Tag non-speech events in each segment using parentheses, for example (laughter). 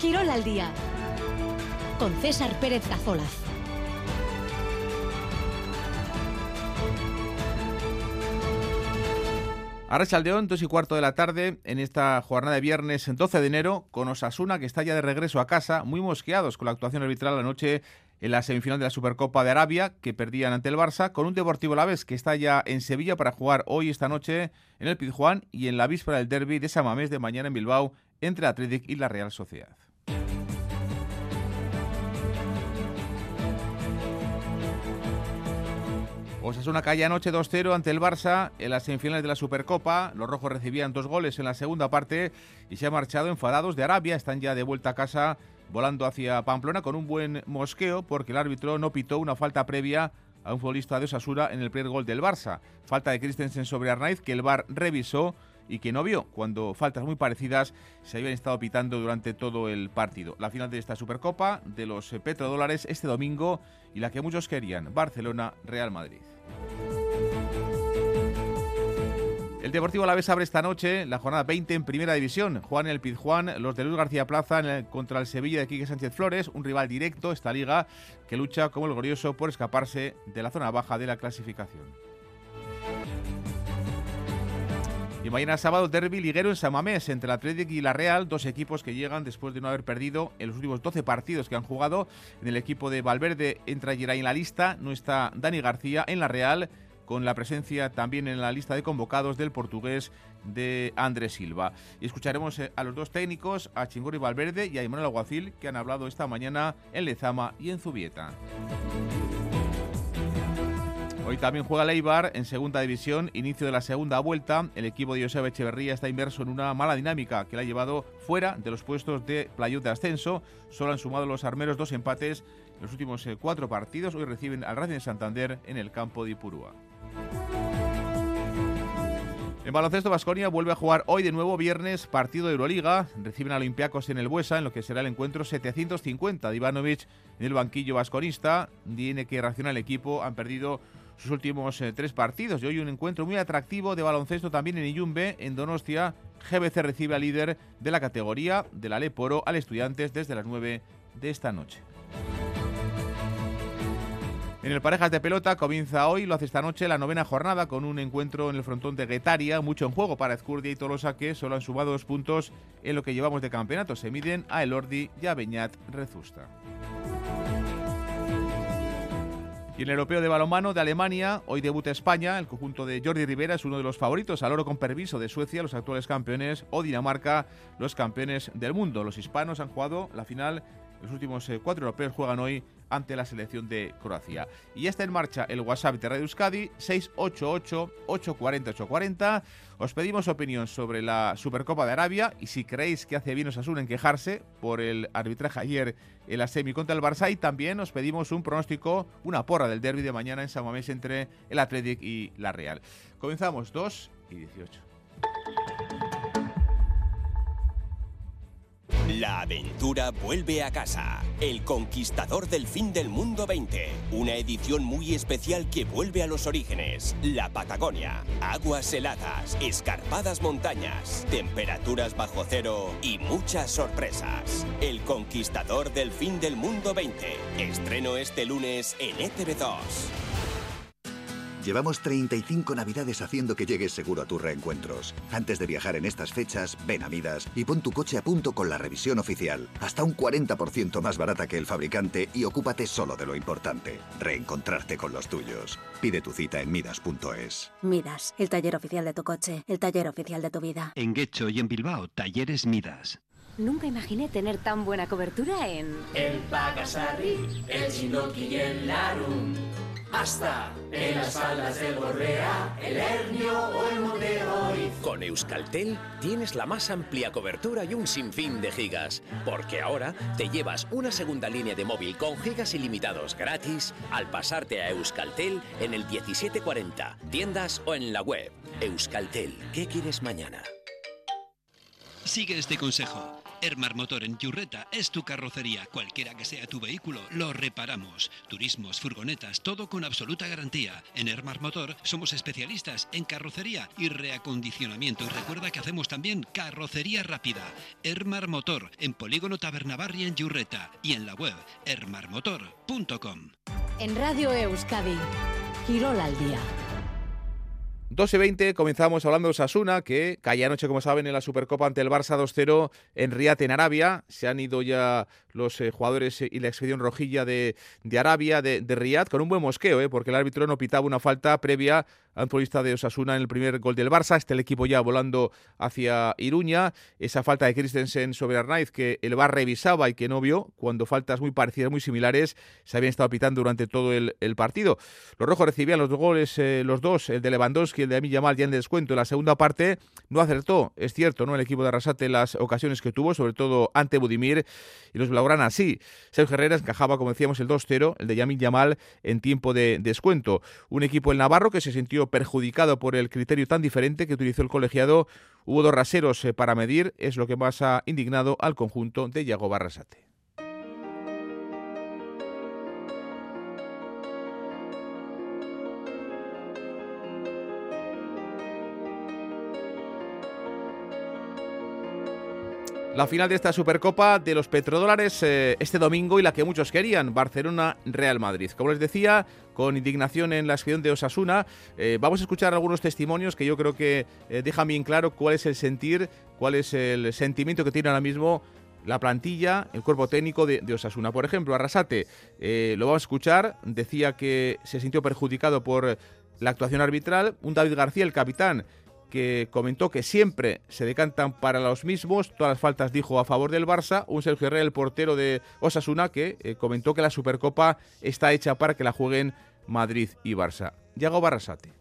Quirol al día con César Pérez Cazolaz. Arrachaldeón, dos y cuarto de la tarde, en esta jornada de viernes 12 de enero, con Osasuna, que está ya de regreso a casa, muy mosqueados con la actuación arbitral anoche en la semifinal de la Supercopa de Arabia, que perdían ante el Barça, con un Deportivo Laves que está ya en Sevilla para jugar hoy, esta noche, en el Pizjuán y en la víspera del derby de Samamés de mañana en Bilbao, entre Atlético y la Real Sociedad. Osasuna calle anoche 2-0 ante el Barça en las semifinales de la Supercopa. Los rojos recibían dos goles en la segunda parte y se han marchado enfadados de Arabia. Están ya de vuelta a casa volando hacia Pamplona con un buen mosqueo porque el árbitro no pitó una falta previa a un futbolista de Osasuna en el primer gol del Barça. Falta de Christensen sobre Arnaiz que el VAR revisó y que no vio cuando faltas muy parecidas se habían estado pitando durante todo el partido. La final de esta Supercopa de los petrodólares este domingo y la que muchos querían, Barcelona-Real Madrid. El Deportivo Alavés abre esta noche la jornada 20 en Primera División. Juan el Pizjuán, los de Luis García Plaza contra el Sevilla de Quique Sánchez Flores, un rival directo esta liga que lucha como el glorioso por escaparse de la zona baja de la clasificación. Y mañana sábado, derby liguero en Samamés entre el Atlético y la Real, dos equipos que llegan después de no haber perdido en los últimos 12 partidos que han jugado. En el equipo de Valverde entra Geray en la lista, no está Dani García en la Real, con la presencia también en la lista de convocados del portugués de Andrés Silva. Y escucharemos eh, a los dos técnicos, a Chingori Valverde y a Emanuel Aguacil, que han hablado esta mañana en Lezama y en Zubieta. Hoy también juega Leibar en segunda división, inicio de la segunda vuelta. El equipo de Joseba Echeverría está inmerso en una mala dinámica que le ha llevado fuera de los puestos de playoff de ascenso. Solo han sumado los armeros dos empates en los últimos eh, cuatro partidos. Hoy reciben al Racing de Santander en el campo de Ipurúa. En baloncesto, Vasconia vuelve a jugar hoy de nuevo viernes partido de Euroliga. Reciben a Olympiacos en el Buesa, en lo que será el encuentro 750 de Ivanovic en el banquillo vasconista. Tiene que reaccionar el equipo. Han perdido sus últimos eh, tres partidos. Y hoy un encuentro muy atractivo de baloncesto también en Iyumbe, en Donostia. GBC recibe al líder de la categoría de la Leporo, al Estudiantes, desde las 9 de esta noche. En el Parejas de Pelota comienza hoy, lo hace esta noche, la novena jornada con un encuentro en el frontón de Guetaria, mucho en juego para Ezcurdia y Tolosa que solo han sumado dos puntos en lo que llevamos de campeonato. Se miden a Elordi y a Beñat Rezusta. Y en el europeo de balonmano de Alemania, hoy debuta España. El conjunto de Jordi Rivera es uno de los favoritos al oro con permiso de Suecia, los actuales campeones, o Dinamarca, los campeones del mundo. Los hispanos han jugado la final los últimos eh, cuatro europeos juegan hoy ante la selección de Croacia. Y está en marcha el WhatsApp de Radio Euskadi, 688-840-840. Os pedimos opinión sobre la Supercopa de Arabia y si creéis que hace bien Osasuna en quejarse por el arbitraje ayer en la semi contra el Barça. Y también os pedimos un pronóstico, una porra del derby de mañana en San Mamés entre el Athletic y la Real. Comenzamos 2 y 18. La aventura vuelve a casa. El Conquistador del Fin del Mundo 20. Una edición muy especial que vuelve a los orígenes. La Patagonia. Aguas heladas, escarpadas montañas, temperaturas bajo cero y muchas sorpresas. El Conquistador del Fin del Mundo 20. Estreno este lunes en ETV2. Llevamos 35 navidades haciendo que llegues seguro a tus reencuentros. Antes de viajar en estas fechas, ven a Midas y pon tu coche a punto con la revisión oficial. Hasta un 40% más barata que el fabricante y ocúpate solo de lo importante. Reencontrarte con los tuyos. Pide tu cita en Midas.es. Midas, el taller oficial de tu coche, el taller oficial de tu vida. En Guecho y en Bilbao, talleres Midas. Nunca imaginé tener tan buena cobertura en... El Pagasarri, el Chinoki y el Larum. Hasta en las faldas del Borrea, el Hernio o el Monte Oriz. Con Euskaltel tienes la más amplia cobertura y un sinfín de gigas, porque ahora te llevas una segunda línea de móvil con gigas ilimitados gratis al pasarte a Euskaltel en el 1740, tiendas o en la web. Euskaltel, ¿qué quieres mañana? Sigue este consejo. Ermar Motor en Yurreta es tu carrocería. Cualquiera que sea tu vehículo, lo reparamos. Turismos, furgonetas, todo con absoluta garantía. En Ermar Motor somos especialistas en carrocería y reacondicionamiento. Y recuerda que hacemos también carrocería rápida. Ermar Motor en Polígono Tabernabarri en Yurreta y en la web ermarmotor.com. En Radio Euskadi, Quirol al día. 12 20 comenzamos hablando de Osasuna, que caía anoche, como saben, en la Supercopa ante el Barça 2-0 en Riyadh, en Arabia. Se han ido ya los eh, jugadores y la expedición rojilla de, de Arabia, de, de, Riyadh, con un buen mosqueo, ¿eh? porque el árbitro no pitaba una falta previa a un futbolista de Osasuna en el primer gol del Barça. Está el equipo ya volando hacia Iruña. Esa falta de Christensen sobre Arnaiz, que el VAR revisaba y que no vio, cuando faltas muy parecidas, muy similares, se habían estado pitando durante todo el, partido. Los rojos recibían los goles, eh, los dos, el de Lewandowski y el de Amin Yamal ya en descuento. En la segunda parte no acertó, es cierto, ¿no? El equipo de Arrasate las ocasiones que tuvo, sobre todo ante Budimir y los Blaugrana sí. Sergio Herrera encajaba, como decíamos, el 2-0, el de Yamin Yamal en tiempo de descuento. Un equipo el Navarro que se sintió perjudicado por el criterio tan diferente que utilizó el colegiado. Hubo dos raseros eh, para medir, es lo que más ha indignado al conjunto de Yago Barrasate. La final de esta Supercopa de los petrodólares eh, este domingo y la que muchos querían, Barcelona-Real Madrid. Como les decía, con indignación en la expedición de Osasuna, eh, vamos a escuchar algunos testimonios que yo creo que eh, dejan bien claro cuál es el sentir, cuál es el sentimiento que tiene ahora mismo la plantilla, el cuerpo técnico de, de Osasuna. Por ejemplo, Arrasate, eh, lo vamos a escuchar, decía que se sintió perjudicado por la actuación arbitral. Un David García, el capitán, que comentó que siempre se decantan para los mismos, todas las faltas dijo a favor del Barça, un Sergio Herrera, el portero de Osasuna, que eh, comentó que la Supercopa está hecha para que la jueguen Madrid y Barça. Yago Barrasate.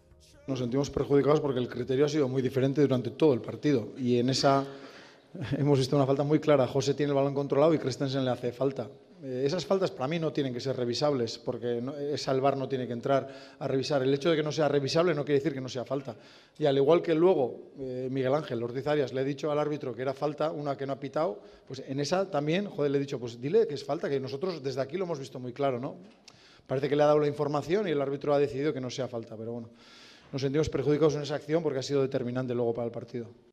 Nos sentimos perjudicados porque el criterio ha sido muy diferente durante todo el partido y en esa hemos visto una falta muy clara. José tiene el balón controlado y Christensen le hace falta. Eh, esas faltas para mí no tienen que ser revisables porque no, esa el VAR no tiene que entrar a revisar. El hecho de que no sea revisable no quiere decir que no sea falta. Y al igual que luego eh, Miguel Ángel Ortiz Arias le he dicho al árbitro que era falta, una que no ha pitado, pues en esa también, joder, le he dicho, pues dile que es falta, que nosotros desde aquí lo hemos visto muy claro, ¿no? Parece que le ha dado la información y el árbitro ha decidido que no sea falta, pero bueno, nos sentimos perjudicados en esa acción porque ha sido determinante luego para el partido.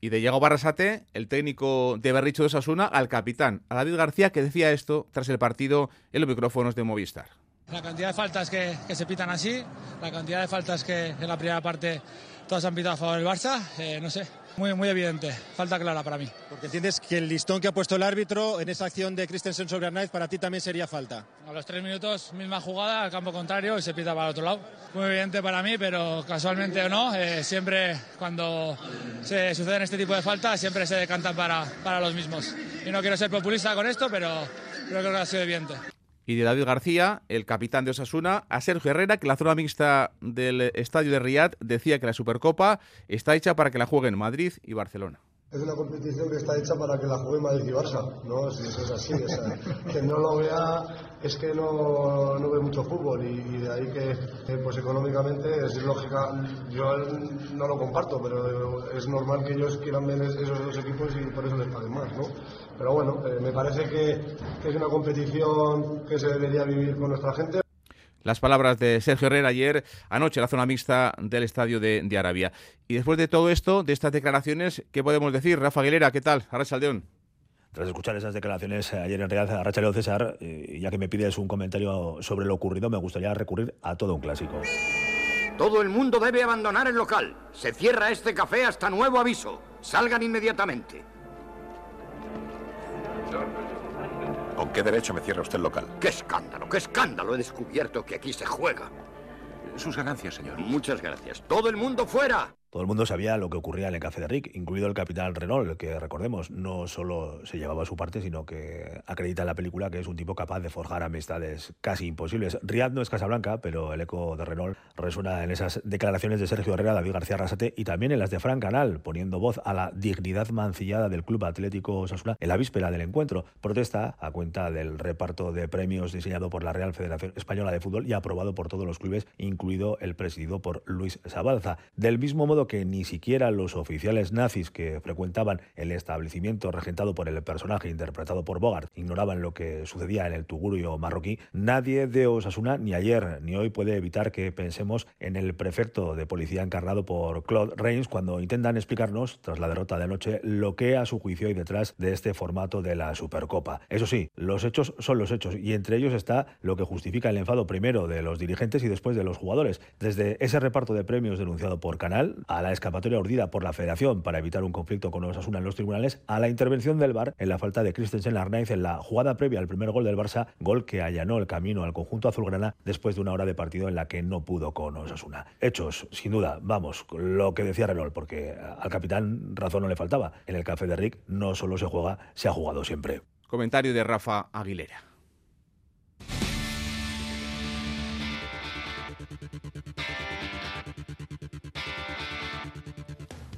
Y de Diego Barrasate, el técnico de Berricho de Osasuna, al capitán, a David García, que decía esto tras el partido en los micrófonos de Movistar. La cantidad de faltas que, que se pitan así, la cantidad de faltas que en la primera parte todas han pitado a favor del Barça, eh, no sé, muy, muy evidente, falta clara para mí. Porque entiendes que el listón que ha puesto el árbitro en esa acción de Christensen sobre Arnaiz para ti también sería falta. A los tres minutos, misma jugada, al campo contrario y se pita para el otro lado. Muy evidente para mí, pero casualmente o no, eh, siempre cuando se suceden este tipo de faltas, siempre se decantan para, para los mismos. Y no quiero ser populista con esto, pero, creo que ha sido evidente y de David García, el capitán de Osasuna, a Sergio Herrera, que la zona mixta del estadio de Riyadh decía que la Supercopa está hecha para que la jueguen Madrid y Barcelona. Es una competición que está hecha para que la juegue Madrid y Barça, ¿no? Si eso es así, o sea, que no lo vea es que no, no ve mucho fútbol y, de ahí que, pues económicamente es lógica, yo no lo comparto, pero es normal que ellos quieran ver esos dos equipos y por eso les paguen más, ¿no? Pero bueno, eh, me parece que es una competición que se debería vivir con nuestra gente. Las palabras de Sergio Herrera ayer anoche en la zona mixta del estadio de, de, Arabia. Y después de todo esto, de estas declaraciones, ¿qué podemos decir? Rafa Aguilera, ¿qué tal? Arra Saldeón. Tras escuchar esas declaraciones ayer en Real Arrachaleo César, eh, ya que me pides un comentario sobre lo ocurrido, me gustaría recurrir a todo un clásico. Todo el mundo debe abandonar el local. Se cierra este café hasta nuevo aviso. Salgan inmediatamente. ¿Con qué derecho me cierra usted el local? ¡Qué escándalo, qué escándalo! He descubierto que aquí se juega. Sus ganancias, señor. Muchas gracias. ¡Todo el mundo fuera! Todo el mundo sabía lo que ocurría en el café de Rick, incluido el capitán Renault, que recordemos, no solo se llevaba su parte, sino que acredita en la película que es un tipo capaz de forjar amistades casi imposibles. Riyadh no es Casablanca, pero el eco de Renault resuena en esas declaraciones de Sergio Herrera, David García Rasate y también en las de Fran Canal, poniendo voz a la dignidad mancillada del Club Atlético Osasuna en la víspera del encuentro. Protesta a cuenta del reparto de premios diseñado por la Real Federación Española de Fútbol y aprobado por todos los clubes, incluido el presidido por Luis Sabalza. Del mismo modo que ni siquiera los oficiales nazis que frecuentaban el establecimiento regentado por el personaje interpretado por Bogart ignoraban lo que sucedía en el Tugurio marroquí, nadie de Osasuna ni ayer ni hoy puede evitar que pensemos en el prefecto de policía encarnado por Claude Reigns cuando intentan explicarnos, tras la derrota de anoche, lo que a su juicio hay detrás de este formato de la Supercopa. Eso sí, los hechos son los hechos y entre ellos está lo que justifica el enfado primero de los dirigentes y después de los jugadores. Desde ese reparto de premios denunciado por Canal, a la escapatoria urdida por la Federación para evitar un conflicto con Osasuna en los tribunales, a la intervención del VAR en la falta de Christensen Arnaiz en la jugada previa al primer gol del Barça, gol que allanó el camino al conjunto azulgrana después de una hora de partido en la que no pudo con Osasuna. Hechos, sin duda, vamos, lo que decía Renault, porque al capitán razón no le faltaba. En el café de Rick no solo se juega, se ha jugado siempre. Comentario de Rafa Aguilera.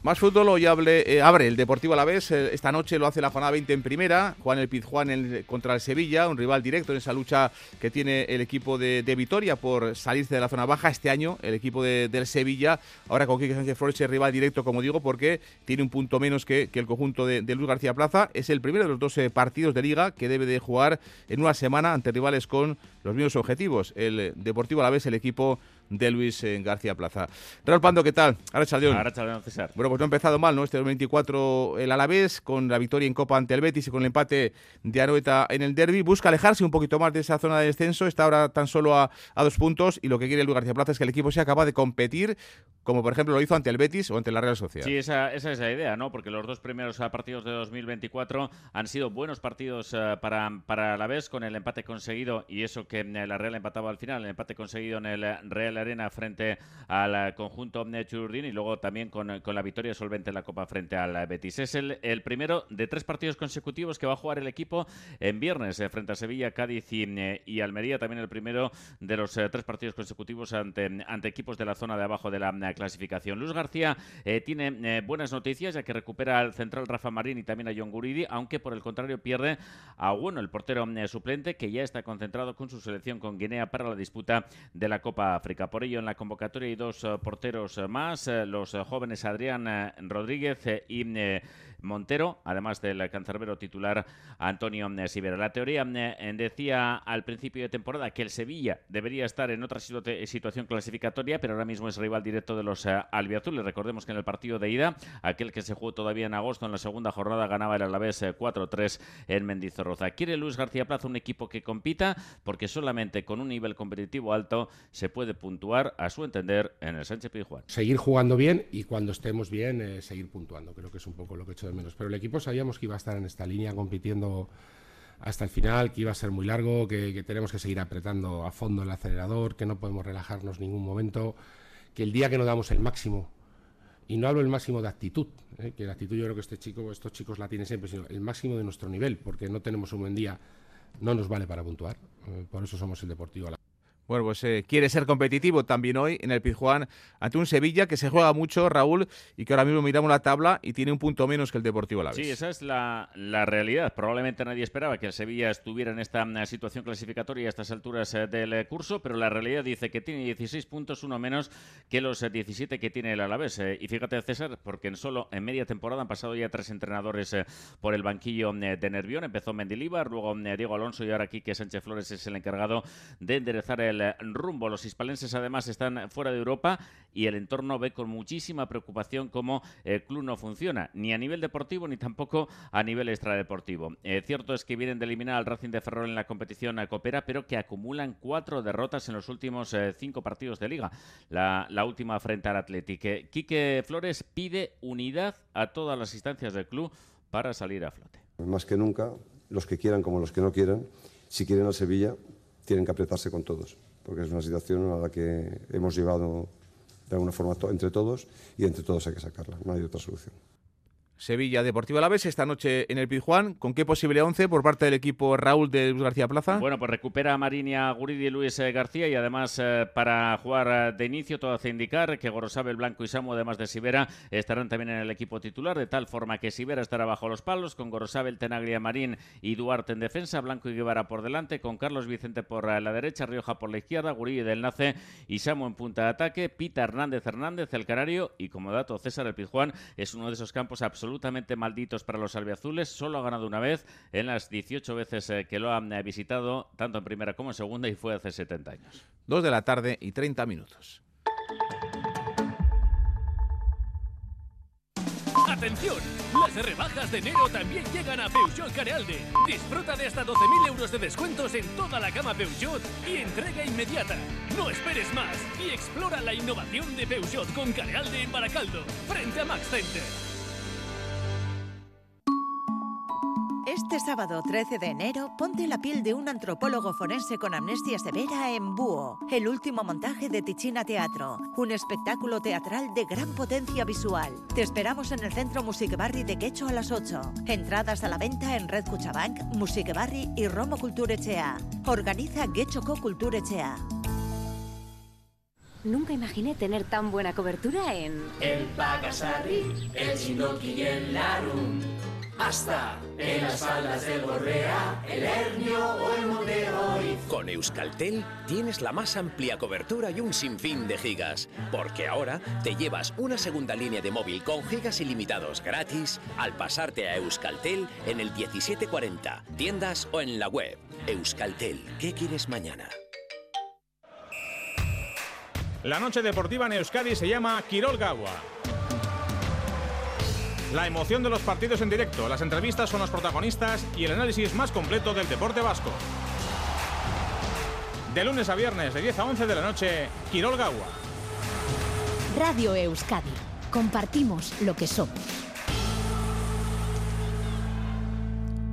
Más fútbol hoy eh, abre el Deportivo Alavés. Eh, esta noche lo hace la jornada 20 en primera. Juan el Pizjuán contra el Sevilla, un rival directo en esa lucha que tiene el equipo de, Vitoria por salirse de la zona baja. Este año el equipo del Sevilla, ahora con Quique Sánchez Flores, es rival directo, como digo, porque tiene un punto menos que, el conjunto de, Luis García Plaza. Es el primero de los 12 partidos de liga que debe de jugar en una semana ante rivales con los mismos objetivos. El Deportivo Alavés, el equipo de Luis en García Plaza. Raúl Pando, ¿qué tal? Ahora Chaldeón, César. Bueno, pues no ha empezado mal, ¿no? Este 2024 el Alavés, con la victoria en Copa ante el Betis y con el empate de Anoeta en el derby. Busca alejarse un poquito más de esa zona de descenso. Está ahora tan solo a, dos puntos y lo que quiere Luis García Plaza es que el equipo sea capaz de competir, como por ejemplo lo hizo ante el Betis o ante la Real Sociedad. Sí, esa, esa es la idea, ¿no? Porque los dos primeros partidos de 2024 han sido buenos partidos uh, para, para Alavés, con el empate conseguido y eso que eh, la Real empataba al final, el empate conseguido en el Real Arena frente al conjunto Churdín y luego también con, la victoria solvente en la Copa frente al Betis. Es el, el, primero de tres partidos consecutivos que va a jugar el equipo en viernes eh, frente a Sevilla, Cádiz y, eh, y, Almería. También el primero de los eh, tres partidos consecutivos ante, ante equipos de la zona de abajo de la clasificación. Luis García tiene buenas noticias ya que recupera al central Rafa Marín y también a John Guridi, aunque por el contrario pierde a bueno, el portero suplente que ya está concentrado con su selección con Guinea para la disputa de la Copa África. Por ello, en la convocatoria hay dos porteros más, los jóvenes Adrián Rodríguez y Montero, además del cancerbero titular Antonio Sivera. La teoría eh, decía al principio de temporada que el Sevilla debería estar en otra situación clasificatoria, pero ahora mismo es rival directo de los eh, albiazules. Recordemos que en el partido de ida, aquel que se jugó todavía en agosto, en la segunda jornada ganaba el Alavés 4-3 eh, en Mendizorroza. Quiere Luis García Plaza un equipo que compita, porque solamente con un nivel competitivo alto se puede puntuar, a su entender, en el Sánchez Pizjuán. Seguir jugando bien y cuando estemos bien, seguir puntuando. Creo que es un poco lo que he hecho menos. Pero el equipo sabíamos que iba a estar en esta línea compitiendo hasta el final, que iba a ser muy largo, que, tenemos que seguir apretando a fondo el acelerador, que no podemos relajarnos ningún momento, que el día que no damos el máximo, y no hablo el máximo de actitud, ¿eh? que la actitud yo creo que este chico, estos chicos la tienen siempre, sino el máximo de nuestro nivel, porque no tenemos un buen día, no nos vale para puntuar. Eh, por eso somos el Deportivo. Bueno, pues eh, quiere ser competitivo también hoy en el Pizjuán ante un Sevilla que se juega mucho, Raúl, y que ahora mismo miramos la tabla y tiene un punto menos que el Deportivo Alavés. Sí, esa es la, realidad. Probablemente nadie esperaba que el Sevilla estuviera en esta mm, situación clasificatoria a estas alturas eh, del eh, curso, pero la realidad dice que tiene 16 puntos, uno menos que los 17 que tiene el Alavés. y fíjate, César, porque en solo en media temporada han pasado ya tres entrenadores por el banquillo de Nervión. Empezó Mendilibar, luego Diego Alonso y ahora aquí que Sánchez Flores es el encargado de enderezar el rumbo. Los hispalenses además están fuera de Europa y el entorno ve con muchísima preocupación cómo el club no funciona, ni a nivel deportivo ni tampoco a nivel extradeportivo. Eh, cierto es que vienen de eliminar al Racing de Ferrol en la competición a Copera, pero que acumulan cuatro derrotas en los últimos eh, cinco partidos de liga. La, última frente al Athletic. Quique Flores pide unidad a todas las instancias del club para salir a flote. Más que nunca, los que quieran como los que no quieran, si quieren al Sevilla, tienen que apretarse con todos porque es una situación a la que hemos llevado de alguna forma entre todos y entre todos hay que sacarla, no hay otra solución. Sevilla Deportiva a la vez esta noche en el Pizjuán. ¿Con qué posible 11 por parte del equipo Raúl de Luis García Plaza? Bueno, pues recupera a Marinia Guridi y Luis eh, García y además eh, para jugar eh, de inicio todo hace indicar que Gorosabel, Blanco y Samu, además de Sivera, estarán también en el equipo titular, de tal forma que Sivera estará bajo los palos, con Gorosabel, Tenaglia, Marín y Duarte en defensa, Blanco y Guevara por delante, con Carlos Vicente por la derecha, Rioja por la izquierda, Guridi del Nace y Samu en punta de ataque, Pita Hernández Hernández, el Canario y como dato César el Pizjuán es uno de esos campos absolutamente malditos para los albiazules. Solo ha ganado una vez en las 18 veces eh, que lo han eh, visitado, tanto en primera como en segunda, y fue hace 70 años. Dos de la tarde y 30 minutos. ¡Atención! Las rebajas de enero también llegan a Peugeot Carealde. Disfruta de hasta 12.000 euros de descuentos en toda la gama Peugeot y entrega inmediata. No esperes más y explora la innovación de Peugeot con Carealde en Baracaldo, frente a Max Center. Este sábado 13 de enero, ponte la piel de un antropólogo forense con amnesia severa en Búho, el último montaje de Ticina Teatro, un espectáculo teatral de gran potencia visual. Te esperamos en el Centro Music Barri de Quecho a las 8. Entradas a la venta en Red Cuchabank, Music Barri y Romo Culturechea. Organiza Quechoco Culturechea. Nunca imaginé tener tan buena cobertura en... El Pagasarri, el Chinoki y el Larum. Hasta en las faldas del Borrea, el Hernio o el Monte Con Euskaltel tienes la más amplia cobertura y un sinfín de gigas, porque ahora te llevas una segunda línea de móvil con gigas ilimitados gratis al pasarte a Euskaltel en el 1740, tiendas o en la web. Euskaltel, ¿qué quieres mañana? La noche deportiva en Euskadi se llama Quirol Gawa. La emoción de los partidos en directo, las entrevistas son los protagonistas y el análisis más completo del deporte vasco. De lunes a viernes, de 10 a 11 de la noche, Quirol Gawa. Radio Euskadi. Compartimos lo que somos.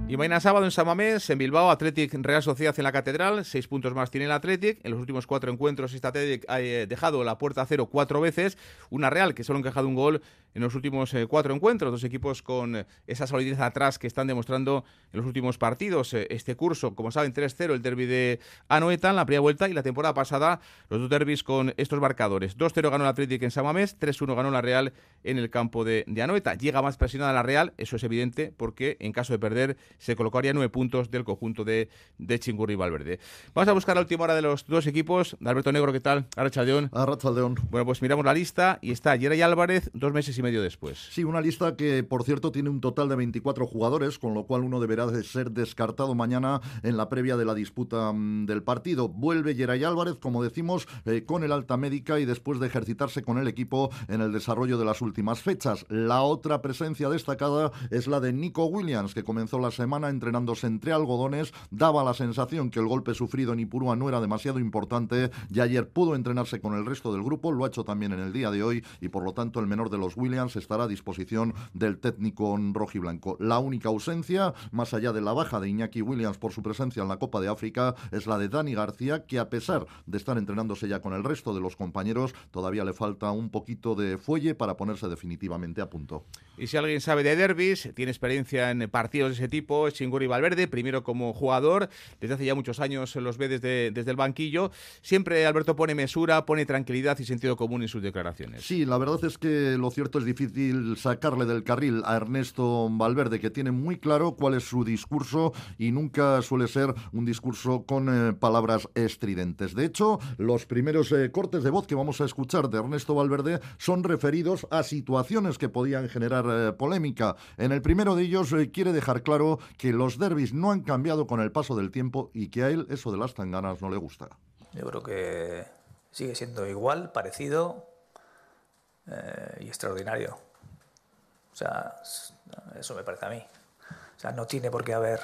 Y mañana sábado en Samamés, en Bilbao, Athletic Real Sociedad en la Catedral. Seis puntos más tiene el Athletic. En los últimos cuatro encuentros, este Athletic ha eh, dejado la puerta a cero cuatro veces. Una Real que solo ha encajado un gol en los últimos eh, cuatro encuentros. Dos equipos con eh, esa solidez atrás que están demostrando en los últimos partidos. este curso, como saben, 3-0 el derby de Anoeta en la primera vuelta y la temporada pasada los dos derbis con estos marcadores. 2-0 ganó el Athletic en Samamés, 3-1 ganó la Real en el campo de, de Anoeta. Llega más presionada la Real, eso es evidente, porque en caso de perder se colocaría nueve puntos del conjunto de, de Chingurri Valverde. Vamos a buscar la última hora de los dos equipos. Alberto Negro, ¿qué tal? Arrachaldeón. Arrachaldeón. Bueno, pues miramos la lista y está Yeray Álvarez dos meses y medio después. Sí, una lista que, por cierto, tiene un total de 24 jugadores, con lo cual uno deberá de ser descartado mañana en la previa de la disputa mm, del partido. Vuelve Yeray Álvarez, como decimos, eh, con el alta médica y después de ejercitarse con el equipo en el desarrollo de las últimas fechas. La otra presencia destacada es la de Nico Williams, que comenzó la semana entre entrenándose entre algodones, daba la sensación que el golpe sufrido en Ipurúa no era demasiado importante y ayer pudo entrenarse con el resto del grupo, lo ha hecho también en el día de hoy y por lo tanto el menor de los Williams estará a disposición del técnico rojiblanco. La única ausencia, más allá de la baja de Iñaki Williams por su presencia en la Copa de África, es la de Dani García, que a pesar de estar entrenándose ya con el resto de los compañeros, todavía le falta un poquito de fuelle para ponerse definitivamente a punto. Y si alguien sabe de derbis, tiene experiencia en partidos de ese tipo, es Chinguri Valverde, primero como jugador, desde hace ya muchos años los ve desde, desde el banquillo. Siempre Alberto pone mesura, pone tranquilidad y sentido común en sus declaraciones. Sí, la verdad es que lo cierto es difícil sacarle del carril a Ernesto Valverde, que tiene muy claro cuál es su discurso y nunca suele ser un discurso con eh, palabras estridentes. De hecho, los primeros eh, cortes de voz que vamos a escuchar de Ernesto Valverde son referidos a situaciones que podían generar eh, polémica. En el primero de ellos quiere dejar claro que los derbis no han cambiado con el paso del tiempo y que a él eso de las tanganas no le gusta. Yo creo que sigue siendo igual, parecido eh, y extraordinario. O sea, eso me parece a mí. O sea, no tiene por qué haber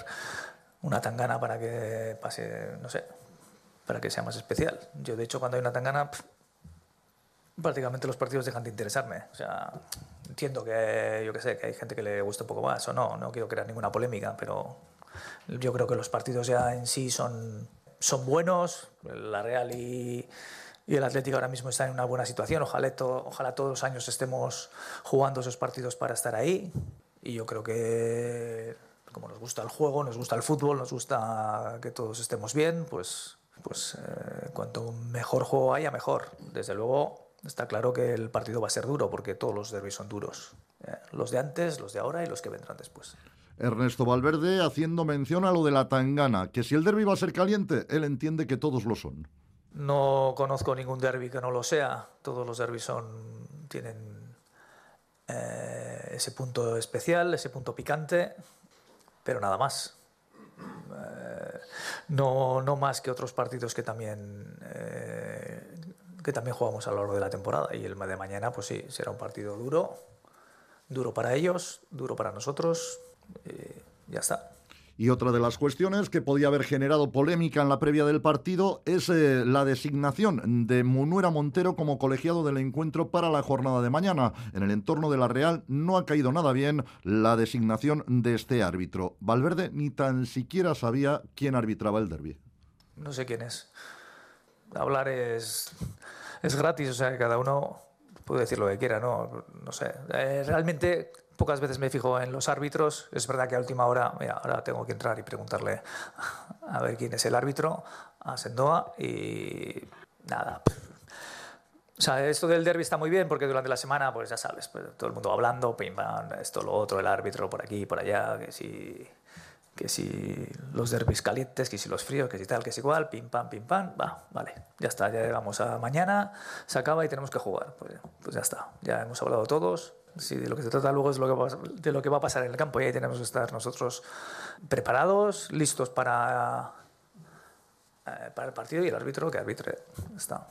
una tangana para que pase, no sé, para que sea más especial. Yo, de hecho, cuando hay una tangana, prácticamente los partidos dejan de interesarme. O sea, entiendo que, yo que sé, que hay gente que le gusta un poco más o no, no quiero crear ninguna polémica, pero yo creo que los partidos ya en sí son, son buenos, la Real y, y el Atlético ahora mismo están en una buena situación, ojalá, todos los años estemos jugando esos partidos para estar ahí Y yo creo que como nos gusta el juego, nos gusta el fútbol, nos gusta que todos estemos bien, pues, pues eh, cuanto mejor juego haya, mejor. Desde luego está claro que el partido va a ser duro, porque todos los derbis son duros. eh, los de antes, los de ahora y los que vendrán después. Ernesto Valverde haciendo mención a lo de la tangana, que si el derby va a ser caliente, él entiende que todos lo son. No conozco ningún derby que no lo sea. Todos los derbis son, tienen eh, ese punto especial, ese punto picante, pero nada más. Eh, no, no más que otros partidos que también, eh, que también jugamos a lo largo de la temporada. Y el de mañana, pues sí, será un partido duro, duro para ellos, duro para nosotros. Y ya está. Y otra de las cuestiones que podía haber generado polémica en la previa del partido es eh, la designación de Munuera Montero como colegiado del encuentro para la jornada de mañana. En el entorno de la Real no ha caído nada bien la designación de este árbitro. Valverde ni tan siquiera sabía quién arbitraba el derby. No sé quién es. Hablar es, es gratis, o sea, que cada uno puede decir lo que quiera, ¿no? No sé. Eh, realmente pocas veces me fijo en los árbitros. Es verdad que a última hora, mira, ahora tengo que entrar y preguntarle a ver quién es el árbitro, a Sendoa, y nada. O sea, esto del derby está muy bien porque durante la semana, pues ya sabes, pues, todo el mundo hablando, pim, pam, esto, lo otro, el árbitro por aquí, por allá, que si, que si los derbis calientes, que si los fríos, que si tal, que si igual, pim, pam, pim, pam, va, vale, ya está, ya llegamos a mañana, se acaba y tenemos que jugar. Pues, pues ya está, ya hemos hablado todos, Sí, de lo que se trata luego es lo que va, de lo que va a pasar en el campo y ahí tenemos que estar nosotros preparados, listos para, eh, para el partido y el árbitro que arbitre. Está.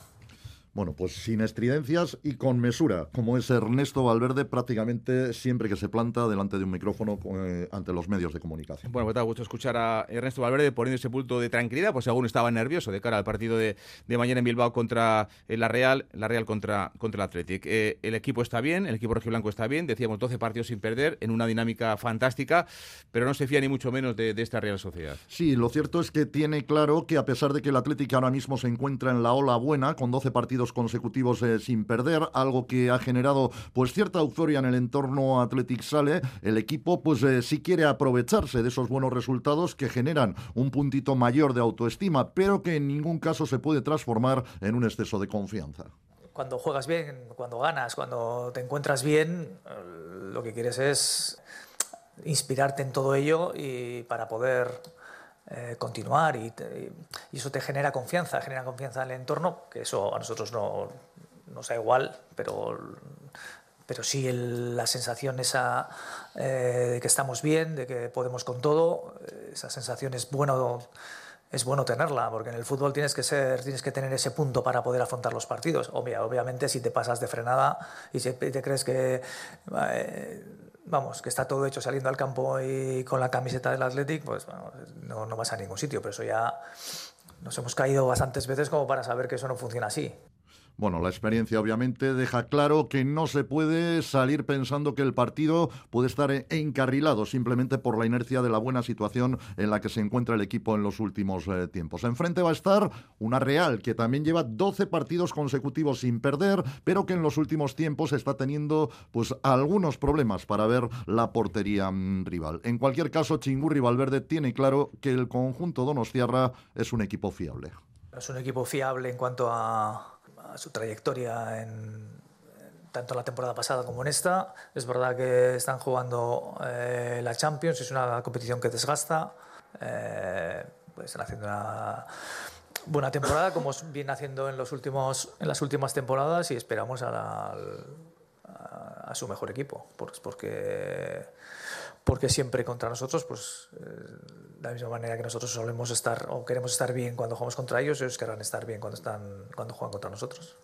Bueno, pues sin estridencias y con mesura, como es Ernesto Valverde prácticamente siempre que se planta delante de un micrófono eh, ante los medios de comunicación. Bueno, pues da gusto escuchar a Ernesto Valverde poniendo ese punto de tranquilidad, pues aún estaba nervioso de cara al partido de, de mañana en Bilbao contra eh, la Real, la Real contra, contra el Athletic. Eh, el equipo está bien, el equipo rojiblanco está bien, decíamos 12 partidos sin perder, en una dinámica fantástica, pero no se fía ni mucho menos de, de esta Real Sociedad. Sí, lo cierto es que tiene claro que a pesar de que el Athletic ahora mismo se encuentra en la ola buena, con 12 consecutivos eh, sin perder, algo que ha generado pues cierta euforia en el entorno Athletic Sale, el equipo pues eh, sí quiere aprovecharse de esos buenos resultados que generan un puntito mayor de autoestima, pero que en ningún caso se puede transformar en un exceso de confianza. Cuando juegas bien, cuando ganas, cuando te encuentras bien, lo que quieres es inspirarte en todo ello y para poder eh, continuar y, eso te genera confianza, genera confianza en el entorno, que eso a nosotros no nos da igual, pero, pero sí la sensación esa eh, de que estamos bien, de que podemos con todo, esa sensación es bueno es bueno tenerla, porque en el fútbol tienes que ser, tienes que tener ese punto para poder afrontar los partidos. Obvia, obviamente, si te pasas de frenada y te crees que eh, vamos, que está todo hecho saliendo al campo y con la camiseta del Athletic, pues vamos, no, no vas a ningún sitio. Pero eso ya nos hemos caído bastantes veces como para saber que eso no funciona así. Bueno, la experiencia obviamente deja claro que no se puede salir pensando que el partido puede estar encarrilado simplemente por la inercia de la buena situación en la que se encuentra el equipo en los últimos eh, tiempos. Enfrente va a estar una Real que también lleva 12 partidos consecutivos sin perder, pero que en los últimos tiempos está teniendo pues algunos problemas para ver la portería mmm, rival. En cualquier caso, Chingurri Valverde tiene claro que el conjunto Donostiarra es un equipo fiable. Es un equipo fiable en cuanto a su trayectoria en, tanto la temporada pasada como en esta. Es verdad que están jugando eh, la Champions, es una competición que desgasta. Eh, pues están haciendo una buena temporada, como viene haciendo en, los últimos, en las últimas temporadas, y esperamos a, la, a, a su mejor equipo, pues porque, porque siempre contra nosotros, pues eh, de la misma manera que nosotros solemos estar o queremos estar bien cuando jugamos contra ellos, ellos querrán estar bien cuando, están, cuando juegan contra nosotros.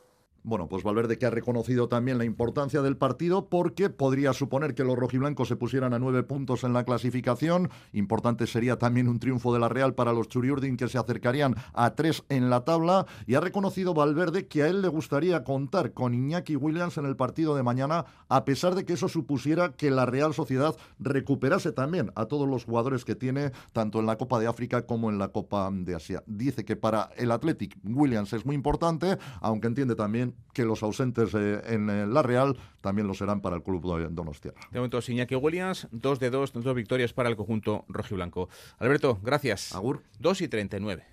Bueno, pues Valverde que ha reconocido también la importancia del partido porque podría suponer que los rojiblancos se pusieran a nueve puntos en la clasificación. Importante sería también un triunfo de la Real para los Churiurdin que se acercarían a tres en la tabla. Y ha reconocido Valverde que a él le gustaría contar con Iñaki Williams en el partido de mañana, a pesar de que eso supusiera que la Real Sociedad recuperase también a todos los jugadores que tiene, tanto en la Copa de África como en la Copa de Asia. Dice que para el Athletic Williams es muy importante, aunque entiende también que los ausentes eh, en eh, la Real también lo serán para el club de Donostiarra. De momento, Iñaki Williams, dos de dos, dos victorias para el conjunto rojiblanco. Alberto, gracias. Agur. 2 y 39.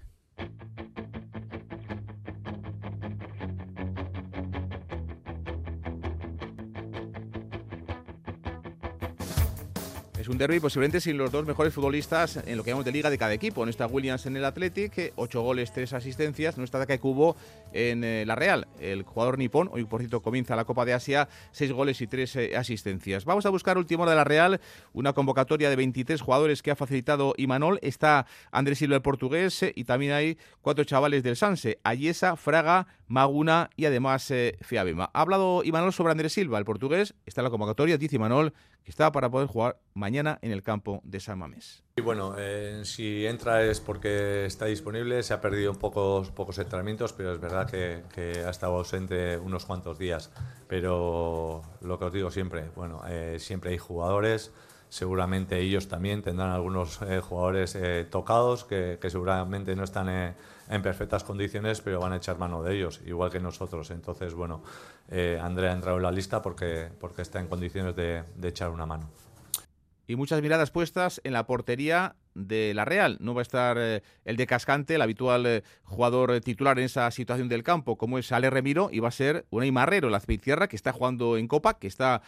Es un derby posiblemente sin los dos mejores futbolistas en lo que llamamos de liga de cada equipo. No está Williams en el Athletic, ocho goles, tres asistencias. No está Daka Kubo en eh, la Real. El jugador nipón, hoy por cierto comienza la Copa de Asia, seis goles y tres eh, asistencias. Vamos a buscar último de la Real, una convocatoria de 23 jugadores que ha facilitado Imanol. Está Andrés Silva el portugués eh, y también hay cuatro chavales del Sanse, Ayesa, Fraga, Maguna y además Fiabema. Ha hablado Imanol sobre Andrés Silva, el portugués. Está en la convocatoria, dice Imanol, que está para poder jugar mañana en el campo de San Mamés. Y bueno, eh, si entra es porque está disponible, se ha perdido pocos, pocos entrenamientos, pero es verdad que, que, ha estado ausente unos cuantos días. Pero lo que os digo siempre, bueno, eh, siempre hay jugadores, seguramente ellos también tendrán algunos eh, jugadores eh, tocados que, seguramente no están eh, en perfectas condiciones, pero van a echar mano de ellos, igual que nosotros. Entonces, bueno, Andrea ha entrado en la lista porque, porque está en condiciones de echar una mano y muchas miradas puestas en la portería de la Real. No va a estar eh, el de Cascante, el habitual eh, jugador eh, titular en esa situación del campo, como es Ale Remiro, y va a ser Unai Marrero, la Azpeitzierra, que está jugando en Copa, que está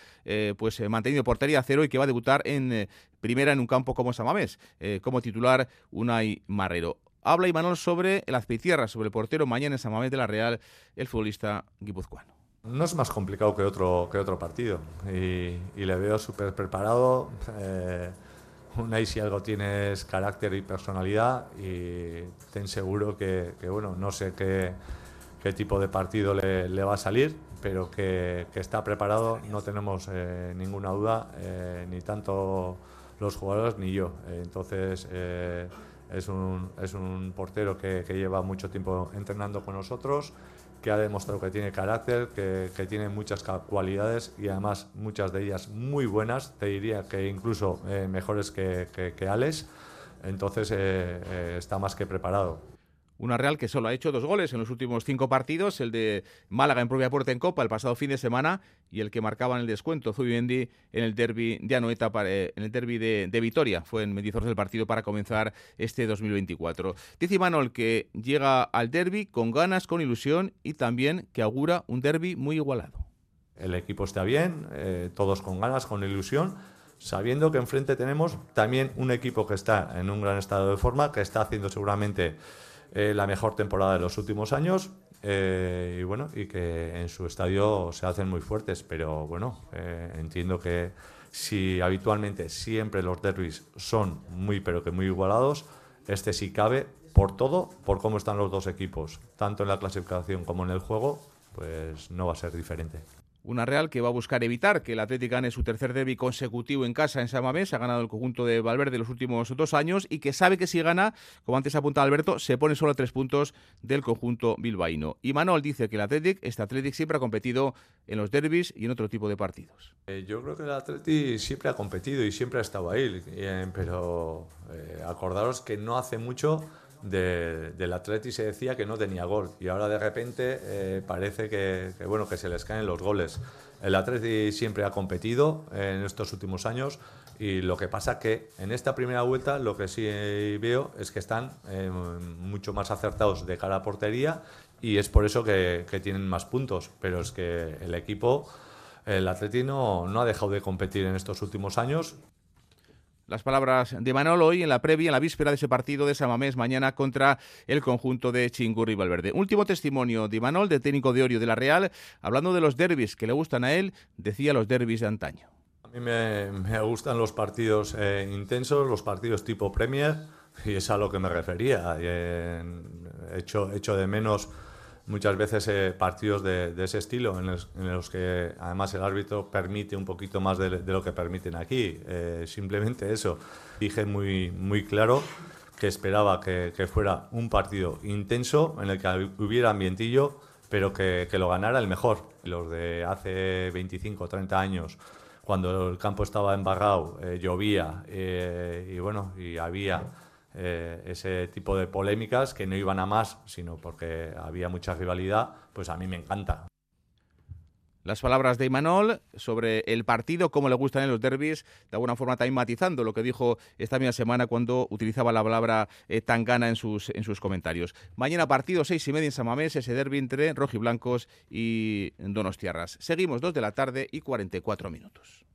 pues manteniendo portería a cero y que va a debutar en primera en un campo como Samamés, como titular Unai Marrero. Habla Imanol sobre el Azpeitzierra, sobre el portero mañana en Samamés de la Real, el futbolista guipuzcoano. No es más complicado que otro, que otro partido y, y le veo súper preparado. Eh, Unai si algo tiene es carácter y personalidad y ten seguro que, que bueno, no sé qué, qué tipo de partido le, va a salir, pero que, está preparado, no tenemos eh, ninguna duda, eh, ni tanto los jugadores ni yo. entonces eh, es, un, es un portero que lleva mucho tiempo entrenando con nosotros que ha demostrado que tiene carácter, que, que, tiene muchas cualidades y además muchas de ellas muy buenas, te diría que incluso eh, mejores que, que, Alex, entonces eh, eh, está más que preparado. Una Real que solo ha hecho dos goles en los últimos cinco partidos, el de Málaga en propia puerta en Copa el pasado fin de semana y el que marcaba en el descuento Zubimendi en el derby de Anoeta, eh, en el derby de, Vitoria. Fue en medidores del partido para comenzar este 2024. Dice Manol que llega al derby con ganas, con ilusión y también que augura un derby muy igualado. El equipo está bien, eh, todos con ganas, con ilusión sabiendo que enfrente tenemos también un equipo que está en un gran estado de forma, que está haciendo seguramente eh, la mejor temporada de los últimos años eh, y bueno, y que en su estadio se hacen muy fuertes, pero bueno, eh, entiendo que si habitualmente siempre los derbis son muy pero que muy igualados, este sí cabe por todo, por cómo están los dos equipos, tanto en la clasificación como en el juego, pues no va a ser diferente. Una Real que va a buscar evitar que el Atlético gane su tercer derby consecutivo en casa en San Mamés. Ha ganado el conjunto de Valverde los últimos dos años y que sabe que si gana, como antes apunta Alberto, se pone solo a tres puntos del conjunto bilbaíno. Y Manuel dice que el Atlético, este Atlético siempre ha competido en los derbis y en otro tipo de partidos. Eh, yo creo que el Atlético siempre ha competido y siempre ha estado ahí, eh, pero eh, acordaros que no hace mucho de, del Atleti se decía que no tenía gol. Y ahora de repente eh, parece que, que, bueno, que se les caen los goles. El Atleti siempre ha competido en estos últimos años y lo que pasa que en esta primera vuelta lo que sí veo es que están eh, mucho más acertados de cara a portería y es por eso que, que tienen más puntos, pero es que el equipo, el Atleti no, no ha dejado de competir en estos últimos años las palabras de Manolo hoy en la previa, en la víspera de ese partido de Samamés mañana contra el conjunto de Chingurri Valverde. Último testimonio de Manol, de técnico de Orio de la Real, hablando de los derbis que le gustan a él, decía los derbis de antaño. A mí me, gustan los partidos eh, intensos, los partidos tipo Premier, y es a lo que me refería. Eh, hecho, hecho de menos muchas veces eh, partidos de, de, ese estilo, en los, en los, que además el árbitro permite un poquito más de, de lo que permiten aquí. Eh, simplemente eso. Dije muy, muy claro que esperaba que, que, fuera un partido intenso, en el que hubiera ambientillo, pero que, que lo ganara el mejor. Los de hace 25 o 30 años, cuando el campo estaba embarrado, eh, llovía y bueno, y había eh, ese tipo de polémicas que no iban a más, sino porque había mucha rivalidad, pues a mí me encanta. las palabras de Imanol sobre el partido, cómo le gustan en los derbis, de alguna forma también matizando lo que dijo esta misma semana cuando utilizaba la palabra eh, tangana en sus, en sus comentarios. Mañana partido seis y media en Samamés, ese derbi entre rojiblancos y donostiarras. Seguimos dos de la tarde y 44 minutos.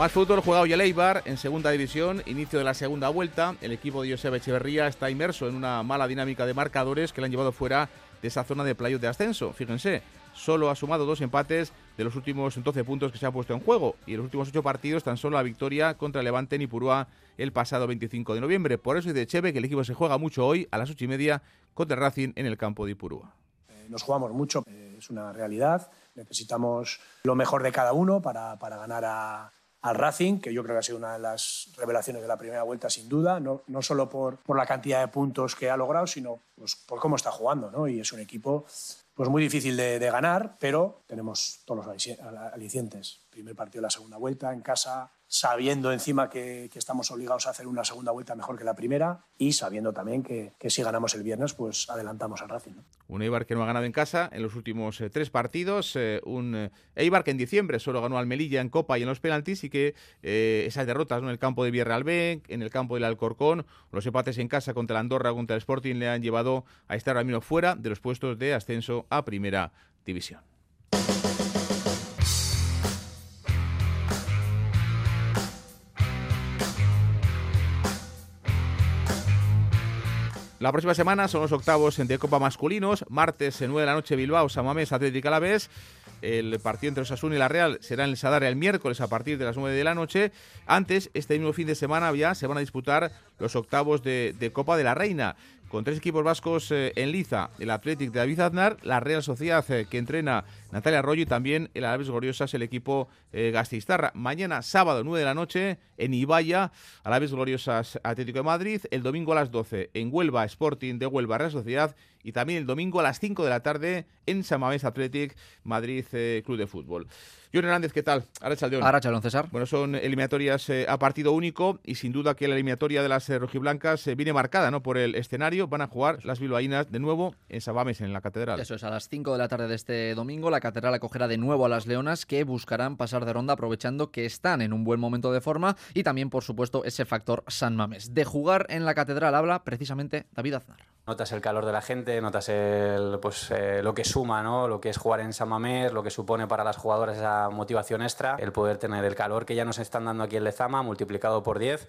Más fútbol jugado ya Eibar en segunda división, inicio de la segunda vuelta. El equipo de Joseba Echeverría está inmerso en una mala dinámica de marcadores que le han llevado fuera de esa zona de playoff de ascenso. Fíjense, solo ha sumado dos empates de los últimos 12 puntos que se han puesto en juego y en los últimos ocho partidos tan solo la victoria contra Levante en Ipurúa el pasado 25 de noviembre. Por eso dice Cheve que el equipo se juega mucho hoy a las ocho y media contra Racing en el campo de Ipurúa. Eh, nos jugamos mucho, eh, es una realidad. Necesitamos lo mejor de cada uno para, para ganar a, al Racing, que yo creo que ha sido una de las revelaciones de la primera vuelta, sin duda, no, no solo por, por, la cantidad de puntos que ha logrado, sino pues, por cómo está jugando. ¿no? Y es un equipo pues, muy difícil de, de ganar, pero tenemos todos los alicientes. Primer partido de la segunda vuelta en casa, sabiendo encima que, estamos obligados a hacer una segunda vuelta mejor que la primera y sabiendo también que, si ganamos el viernes, pues adelantamos al Racing. Un Eibar que no ha ganado en casa en los últimos eh, tres partidos, eh, un eh, Eibar que en diciembre solo ganó al Melilla en Copa y en los penaltis y que esas derrotas en el campo de Villarreal B, en el campo del Alcorcón, los empates en casa contra el Andorra, contra el Sporting le han llevado a estar ahora mismo fuera de los puestos de ascenso a Primera División. La próxima semana son los octavos de Copa masculinos. Martes, 9 de la noche, Bilbao, Samamés, Atlético Alavés. El partido entre Osasuna y la Real será en el Sadar el miércoles a partir de las 9 de la noche. Antes, este mismo fin de semana ya se van a disputar los octavos de, de Copa de la Reina con tres equipos vascos eh, en liza, el Athletic de David Aznar, la Real Sociedad eh, que entrena Natalia Arroyo y también el Alaves Gloriosas, el equipo eh, Gastistarra. Mañana, sábado, 9 de la noche, en Ibaya, Alaves Gloriosas Atlético de Madrid, el domingo a las 12 en Huelva, Sporting de Huelva, Real Sociedad y también el domingo a las 5 de la tarde en Samamés Athletic, Madrid eh, Club de Fútbol. John Hernández, ¿qué tal? Arrachaldeón. Arrachaldeón, César. Bueno, son eliminatorias eh, a partido único y sin duda que la eliminatoria de las eh, rojiblancas eh, viene marcada ¿no? por el escenario. Van a jugar las bilbaínas de nuevo en Sabames, en la Catedral. Eso es, a las 5 de la tarde de este domingo la Catedral acogerá de nuevo a las Leonas que buscarán pasar de ronda aprovechando que están en un buen momento de forma y también, por supuesto, ese factor San Mames. De jugar en la Catedral habla precisamente David Aznar. Notas el calor de la gente, notas el, pues, eh, lo que suma, ¿no? lo que es jugar en San Mamés, lo que supone para las jugadoras esa motivación extra, el poder tener el calor que ya nos están dando aquí en Lezama, multiplicado por 10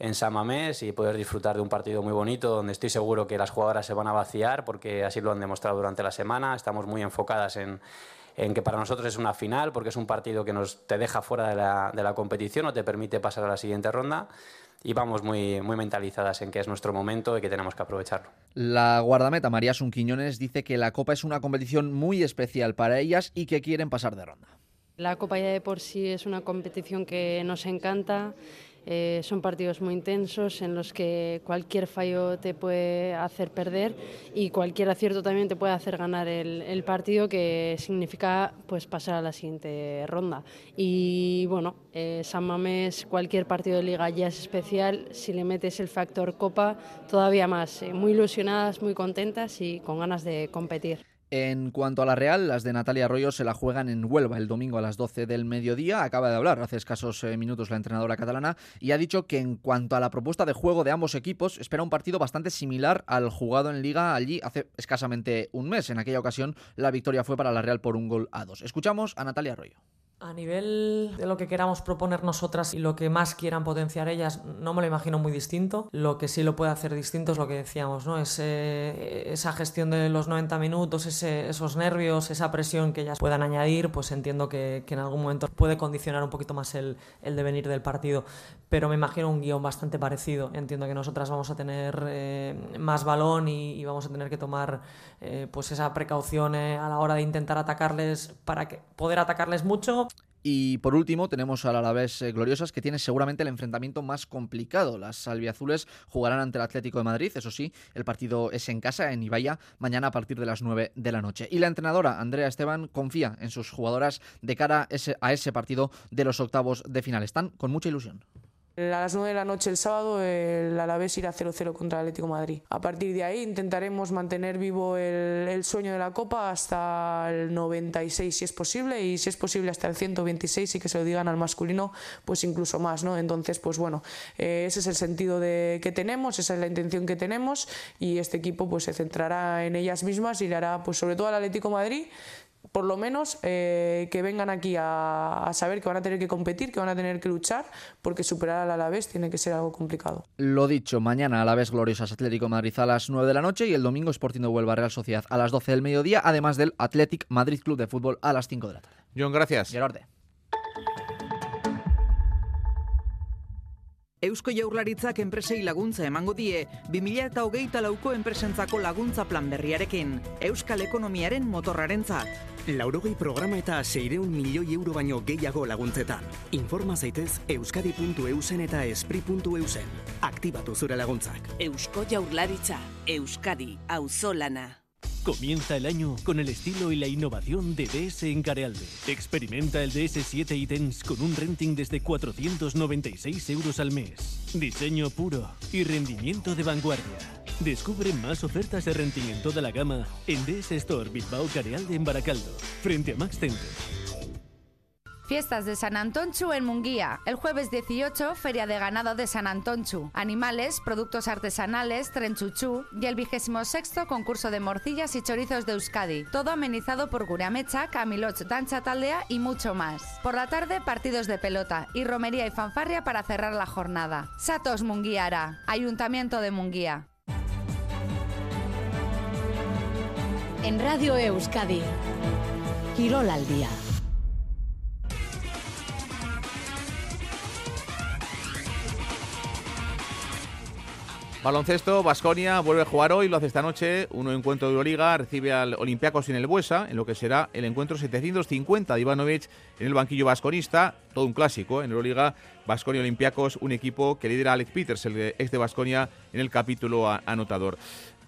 en San Mamés y poder disfrutar de un partido muy bonito donde estoy seguro que las jugadoras se van a vaciar porque así lo han demostrado durante la semana. Estamos muy enfocadas en, en que para nosotros es una final porque es un partido que nos te deja fuera de la, de la competición o te permite pasar a la siguiente ronda y vamos muy, muy mentalizadas en que es nuestro momento y que tenemos que aprovecharlo. La guardameta María Sun Quiñones dice que la Copa es una competición muy especial para ellas y que quieren pasar de ronda. La Copa ya de por sí es una competición que nos encanta. Eh, son partidos muy intensos en los que cualquier fallo te puede hacer perder y cualquier acierto también te puede hacer ganar el, partido que significa pues pasar a la siguiente ronda. Y bueno eh, San Mamés cualquier partido de liga ya es especial. Si le metes el factor copa todavía más. Eh, muy ilusionadas muy contentas y con ganas de competir en cuanto a la Real, las de Natalia Arroyo se la juegan en Huelva el domingo a las 12 del mediodía. Acaba de hablar hace escasos eh, minutos la entrenadora catalana y ha dicho que en cuanto a la propuesta de juego de ambos equipos, espera un partido bastante similar al jugado en Liga allí hace escasamente un mes. En aquella ocasión, la victoria fue para la Real por un gol a dos. Escuchamos a Natalia Arroyo. A nivel de lo que queramos proponer nosotras y lo que más quieran potenciar ellas, no me lo imagino muy distinto. Lo que sí lo puede hacer distinto es lo que decíamos, ¿no? Ese, esa gestión de los 90 minutos, ese, esos nervios, esa presión que ellas puedan añadir, pues entiendo que, en algún momento puede condicionar un poquito más el, el, devenir del partido. Pero me imagino un guion bastante parecido. Entiendo que nosotras vamos a tener eh, más balón y, y, vamos a tener que tomar eh, pues esa precaución eh, a la hora de intentar atacarles para que, poder atacarles mucho Y por último, tenemos al Alavés eh, Gloriosas, que tiene seguramente el enfrentamiento más complicado. Las albiazules jugarán ante el Atlético de Madrid, eso sí, el partido es en casa, en Ibaya, mañana a partir de las 9 de la noche. Y la entrenadora, Andrea Esteban, confía en sus jugadoras de cara a ese partido de los octavos de final. Están con mucha ilusión. A las 9 de la noche el sábado el Alavés irá 0-0 contra el Atlético Madrid. A partir de ahí intentaremos mantener vivo el, sueño de la Copa hasta el 96 si es posible y si es posible hasta el 126 y que se lo digan al masculino pues incluso más. ¿no? Entonces pues bueno, eh, ese es el sentido de, que tenemos, esa es la intención que tenemos y este equipo pues se centrará en ellas mismas y le hará pues sobre todo al Atlético Madrid por lo menos eh, que vengan aquí a, a, saber que van a tener que competir, que van a tener que luchar, porque superar al Alavés tiene que ser algo complicado. Lo dicho, mañana Alavés Gloriosas Atlético Madrid a las 9 de la noche y el domingo Sporting de Huelva Real Sociedad a las 12 del mediodía, además del Athletic Madrid Club de Fútbol a las 5 de la tarde. John, gracias. Gerarde. Eusko Jaurlaritzak enpresei laguntza emango die 20hogeita lauko enpresentzako laguntza plan berriarekin, Euskal Ekonomiaren motorrarentzat. Laurogei programa eta seireun milioi euro baino gehiago laguntzetan. Informa zaitez euskadi.eusen eta espri.eusen. Aktibatu zure laguntzak. Eusko Jaurlaritza, Euskadi, auzolana. Comienza el año con el estilo y la innovación de DS en Carealde. Experimenta el DS7 ítems con un renting desde 496 euros al mes. Diseño puro y rendimiento de vanguardia. Descubre más ofertas de renting en toda la gama en DS Store Bilbao Carealde en Baracaldo, frente a Max. Fiestas de San Antonchu en Munguía. El jueves 18, Feria de Ganado de San Antonchu. Animales, productos artesanales, trenchuchú y el vigésimo sexto concurso de morcillas y chorizos de Euskadi. Todo amenizado por Guramecha, Camiloch, Dancha Taldea y mucho más. Por la tarde, partidos de pelota y romería y fanfarria para cerrar la jornada. Satos Munguiara, Ayuntamiento de Munguía. En Radio Euskadi, Quirol al día. Baloncesto, Basconia vuelve a jugar hoy, lo hace esta noche, un encuentro de Euroliga, recibe al Olympiacos en el Buesa, en lo que será el encuentro 750 de Ivanovic en el banquillo vasconista, todo un clásico en Euroliga, Basconia Olympiacos, un equipo que lidera Alex Peters, el ex de Basconia, en el capítulo anotador.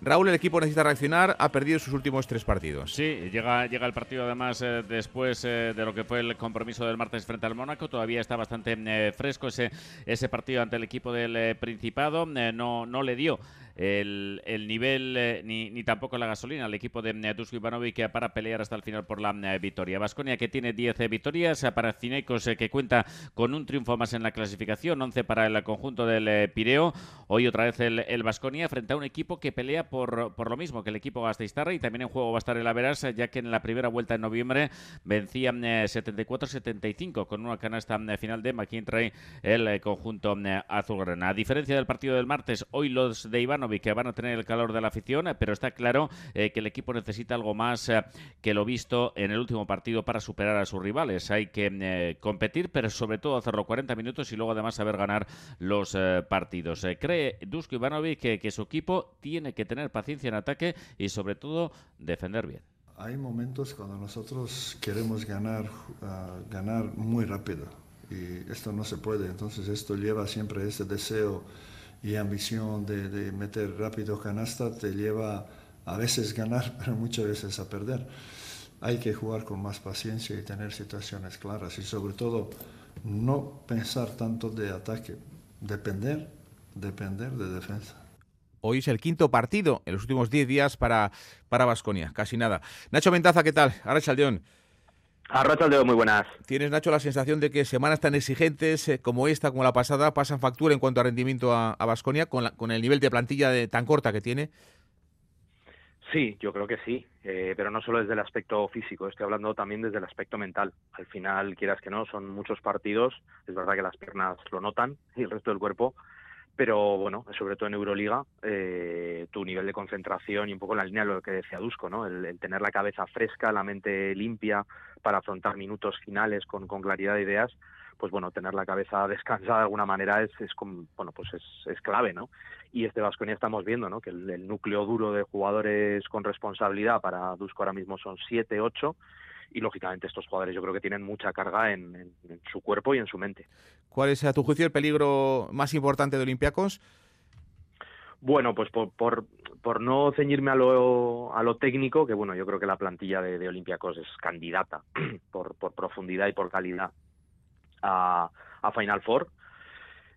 Raúl, el equipo necesita reaccionar, ha perdido sus últimos tres partidos. Sí, llega, llega el partido además eh, después eh, de lo que fue el compromiso del martes frente al Mónaco. Todavía está bastante eh, fresco ese, ese partido ante el equipo del Principado. no, no le dio el, el nivel eh, ni, ni, tampoco la gasolina al equipo de eh, Dusko Ivanovic para pelear hasta el final por la eh, victoria. Vasconia que tiene 10 victorias, para Cinecos que cuenta con un triunfo más en la clasificación, 11 para el conjunto del Pireo. Hoy otra vez el Vasconia frente a un equipo que pelea por, por lo mismo que el equipo Gasteiztarra y también en juego va a estar el Averas, ya que en la primera vuelta en noviembre vencían 74-75 con una canasta final de McIntyre el conjunto azulgrana. A diferencia del partido del martes, hoy los de Ivanovic que van a tener el calor de la afición, pero está claro eh, que el equipo necesita algo más eh, que lo visto en el último partido para superar a sus rivales. Hay que eh, competir, pero sobre todo hacerlo 40 minutos y luego además saber ganar los eh, partidos. Eh, cree Dusko Ivanovic que, que su equipo tiene que tener paciencia en ataque y sobre todo defender bien. Hay momentos cuando nosotros queremos ganar, uh, ganar muy rápido y esto no se puede. Entonces esto lleva siempre ese deseo y ambición de, de, meter rápido canasta te lleva a veces ganar, (laughs) pero muchas veces a perder. Hay que jugar con más paciencia y tener situaciones claras y sobre todo no pensar tanto de ataque, depender, depender de defensa. Hoy es el quinto partido en los últimos 10 días para Vasconia, casi nada. Nacho Ventaza, ¿qué tal? Ahora Chaldeón. Arrachaldeo, muy buenas. ¿Tienes, Nacho, la sensación de que semanas tan exigentes eh, como esta, como la pasada, pasan factura en cuanto a rendimiento a Vasconia con, con, el nivel de plantilla de, tan corta que tiene? Sí, yo creo que sí, eh, pero no solo desde el aspecto físico, estoy hablando también desde el aspecto mental. Al final, quieras que no, son muchos partidos, es verdad que las piernas lo notan y el resto del cuerpo, pero bueno, sobre todo en Euroliga, eh, tu nivel de concentración y un poco en la línea de lo que decía Dusko, ¿no? El, tener la cabeza fresca, la mente limpia para afrontar minutos finales con, con claridad de ideas, pues bueno, tener la cabeza (laughs) descansada de alguna manera es, es bueno, pues es, es clave, ¿no? Y este Vasconia estamos viendo, ¿no? Que el, el, núcleo duro de jugadores con responsabilidad para Dusko ahora mismo son siete, ocho, y lógicamente estos jugadores yo creo que tienen mucha carga en, su cuerpo y en su mente. ¿Cuál es a tu juicio el peligro más importante de Olympiacos? Bueno, pues por, por, no ceñirme a lo, a lo técnico, que bueno, yo creo que la plantilla de, de Olympiacos es candidata (clears throat) por, por profundidad y por calidad a, a Final Four.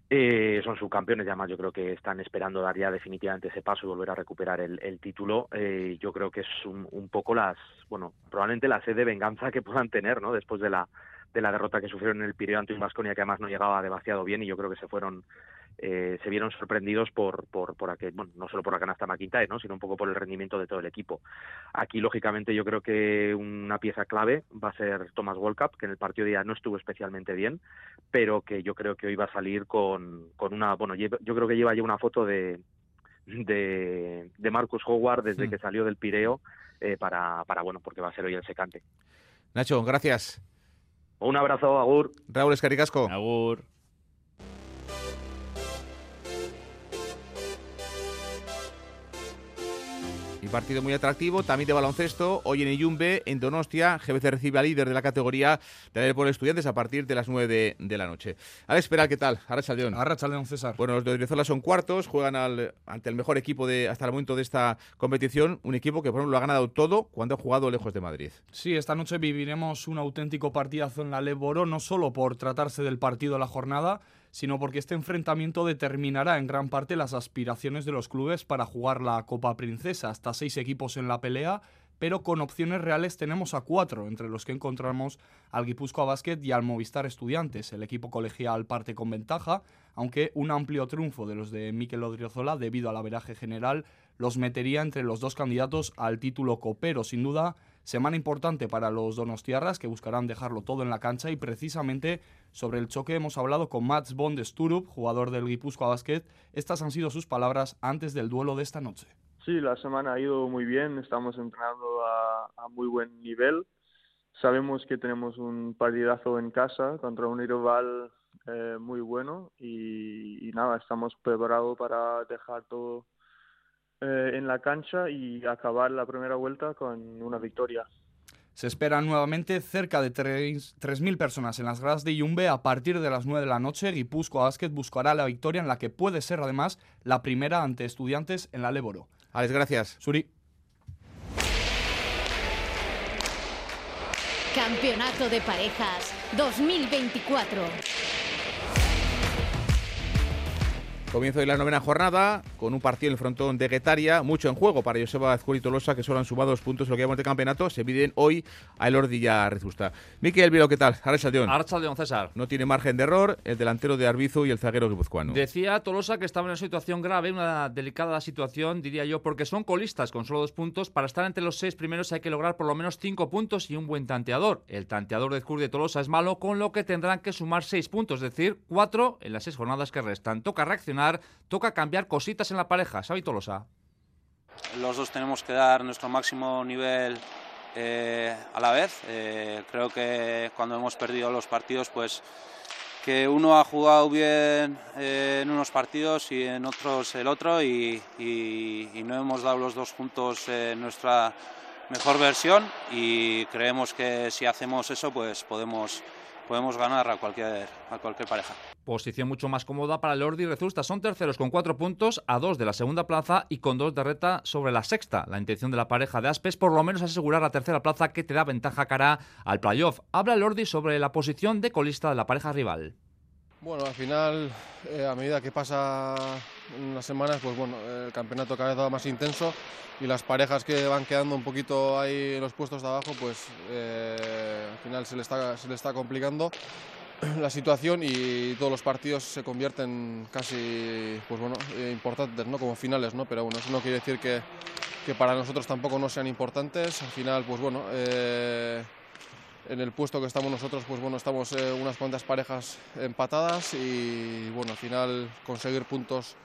Eh, son subcampeones y además yo creo que están esperando dar ya definitivamente ese paso y volver a recuperar el, título. Eh, yo creo que es un, un, poco las, bueno, probablemente la sed de venganza que puedan tener, ¿no? Después de la, de la derrota que sufrieron en el Pireo ante un Vasconia que además no llegaba demasiado bien y yo creo que se fueron eh, se vieron sorprendidos por, por, por aquel, bueno, no solo por la canasta McIntyre, ¿no? sino un poco por el rendimiento de todo el equipo. Aquí, lógicamente, yo creo que una pieza clave va a ser Thomas Walkup, que en el partido de día no estuvo especialmente bien, pero que yo creo que hoy va a salir con, con una, bueno, yo creo que lleva ya una foto de, de, de Marcus Howard desde que salió del Pireo eh, para, para, bueno, porque va a ser hoy el secante. Nacho, gracias. Un abrazo, Agur. Raúl Escaricasco. Agur. Partido muy atractivo, también de baloncesto. Hoy en Iyumbe, en Donostia, GBC recibe al líder de la categoría de por estudiantes a partir de las 9 de, la noche. Ahora espera, ¿qué tal? Ahora León. Ahora León, César. Bueno, los de Odriozola son cuartos, juegan al, ante el mejor equipo de hasta el momento de esta competición. Un equipo que, por ejemplo, lo ha ganado todo cuando ha jugado lejos de Madrid. Sí, esta noche viviremos un auténtico partidazo en la Leboro, no solo por tratarse del partido de la jornada, sino porque este enfrentamiento determinará en gran parte las aspiraciones de los clubes para jugar la Copa Princesa. Hasta seis equipos en la pelea, pero con opciones reales tenemos a cuatro, entre los que encontramos al Guipúzcoa Basket y al Movistar Estudiantes. El equipo colegial parte con ventaja, aunque un amplio triunfo de los de Miquel Odriozola, debido al averaje general, los metería entre los dos candidatos al título copero. Sin duda, Semana importante para los donostiarras que buscarán dejarlo todo en la cancha y precisamente sobre el choque hemos hablado con Mats Bond Sturup, jugador del Guipúzcoa Basket. Estas han sido sus palabras antes del duelo de esta noche. Sí, la semana ha ido muy bien, estamos entrenando a, muy buen nivel. Sabemos que tenemos un partidazo en casa contra un rival eh, muy bueno y, y nada, estamos preparados para dejar todo eh, en la cancha y acabar la primera vuelta con una victoria. Se esperan nuevamente cerca de 3.000 personas en las gradas de Yumbe a partir de las 9 de la noche. Guipúzcoa Basket buscará la victoria en la que puede ser además la primera ante estudiantes en la Leboro. Alex, gracias. Suri. Campeonato de Parejas 2024. Comienzo de la novena jornada con un partido en el frontón de Guetaria, mucho en juego para Joseba Azcuri Tolosa, que solo han sumado dos puntos en lo que llamamos de campeonato. Se miden hoy a Elordi y a Rezusta. Miquel Vilo, ¿qué tal? Arracha León. Arracha León, César. No tiene margen de error el delantero de Arbizu y el zaguero guipuzcoano. Decía Tolosa que estaba en una situación grave, una delicada situación, diría yo, porque son colistas con solo dos puntos. Para estar entre los seis primeros hay que lograr por lo menos cinco puntos y un buen tanteador. El tanteador de Azcuri de Tolosa es malo, con lo que tendrán que sumar seis puntos, es decir, cuatro en las seis jornadas que restan. Toca reaccionar, toca cambiar cositas en la pareja. Xavi Tolosa. Los dos tenemos que dar nuestro máximo nivel eh, a la vez. Eh, creo que cuando hemos perdido los partidos, pues que uno ha jugado bien eh, en unos partidos y en otros el otro y, y no hemos dado los dos juntos nuestra mejor versión y creemos que si hacemos eso pues podemos podemos ganar a cualquier, a cualquier pareja. Posición mucho más cómoda para el Ordi y Rezusta. Son terceros con cuatro puntos a dos de la segunda plaza y con dos de reta sobre la sexta. La intención de la pareja de Aspes por lo menos asegurar la tercera plaza que te da ventaja cara al playoff. Habla el Ordi sobre la posición de colista de la pareja rival. Bueno, al final, eh, a medida que pasa las semanas, pues bueno, el campeonato cada vez va más intenso y las parejas que van quedando un poquito ahí en los puestos de abajo, pues eh, al final se le, está, se le está complicando (clears throat) la situación y todos los partidos se convierten casi pues bueno, eh, importantes, ¿no? como finales, ¿no? pero bueno, eso no quiere decir que, que para nosotros tampoco no sean importantes. Al final, pues bueno, en el puesto que estamos nosotros, pues bueno, estamos eh, unas cuantas parejas empatadas y bueno, al final conseguir puntos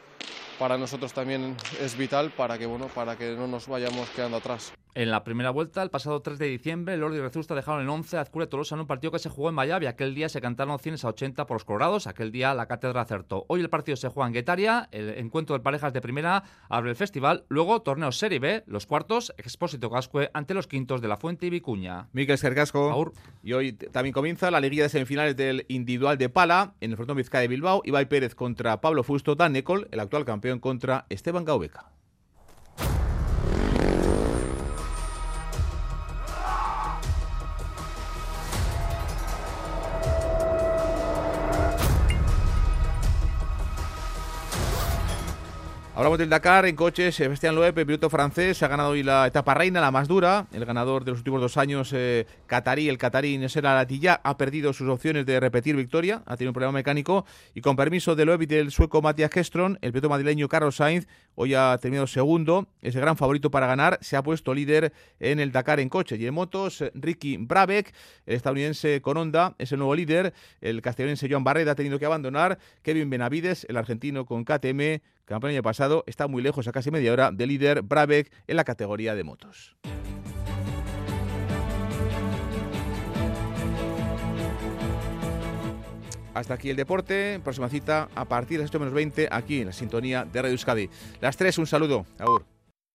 para nosotros también es vital para que bueno, para que no nos vayamos quedando atrás. En la primera vuelta, el pasado 3 de diciembre, Lord y Rezusta dejaron en 11 a Azcure Tolosa en un partido que se jugó en Miami. Aquel día se cantaron 100 a 80 por los colorados. Aquel día la cátedra acertó. Hoy el partido se juega en Guetaria. El encuentro de parejas de primera abre el festival. Luego, torneo Serie B, los cuartos, Expósito Cascue ante los quintos de la Fuente y Vicuña. Miquel Sercasco. Y hoy también comienza la liguilla de semifinales del individual de pala en el Frontón Vizcaya de Bilbao. Ibai Pérez contra Pablo Fusto, Dan Necol, el actual campeón contra Esteban Gaubeca. Hablamos del Dakar en coches. Sebastián Loeb, piloto francés, ha ganado hoy la etapa reina, la más dura. El ganador de los últimos dos años, eh, Qatarí, el Qatarí Nesser Alatilla, ha perdido sus opciones de repetir victoria. Ha tenido un problema mecánico. Y con permiso de Loeb y del sueco Matías Kestron, el piloto madrileño Carlos Sainz hoy ha terminado segundo. Es el gran favorito para ganar. Se ha puesto líder en el Dakar en coche. Y en motos, Ricky Brabeck, el estadounidense con Honda, es el nuevo líder. El castellonense Joan Barreda ha tenido que abandonar. Kevin Benavides, el argentino con KTM, campeón año pasado, está muy lejos, a casi media hora, del líder Brabeck en la categoría de motos. Hasta aquí el deporte. Próxima cita a partir de las 8 menos 20 aquí en la sintonía de Radio Euskadi. Las 3, un saludo.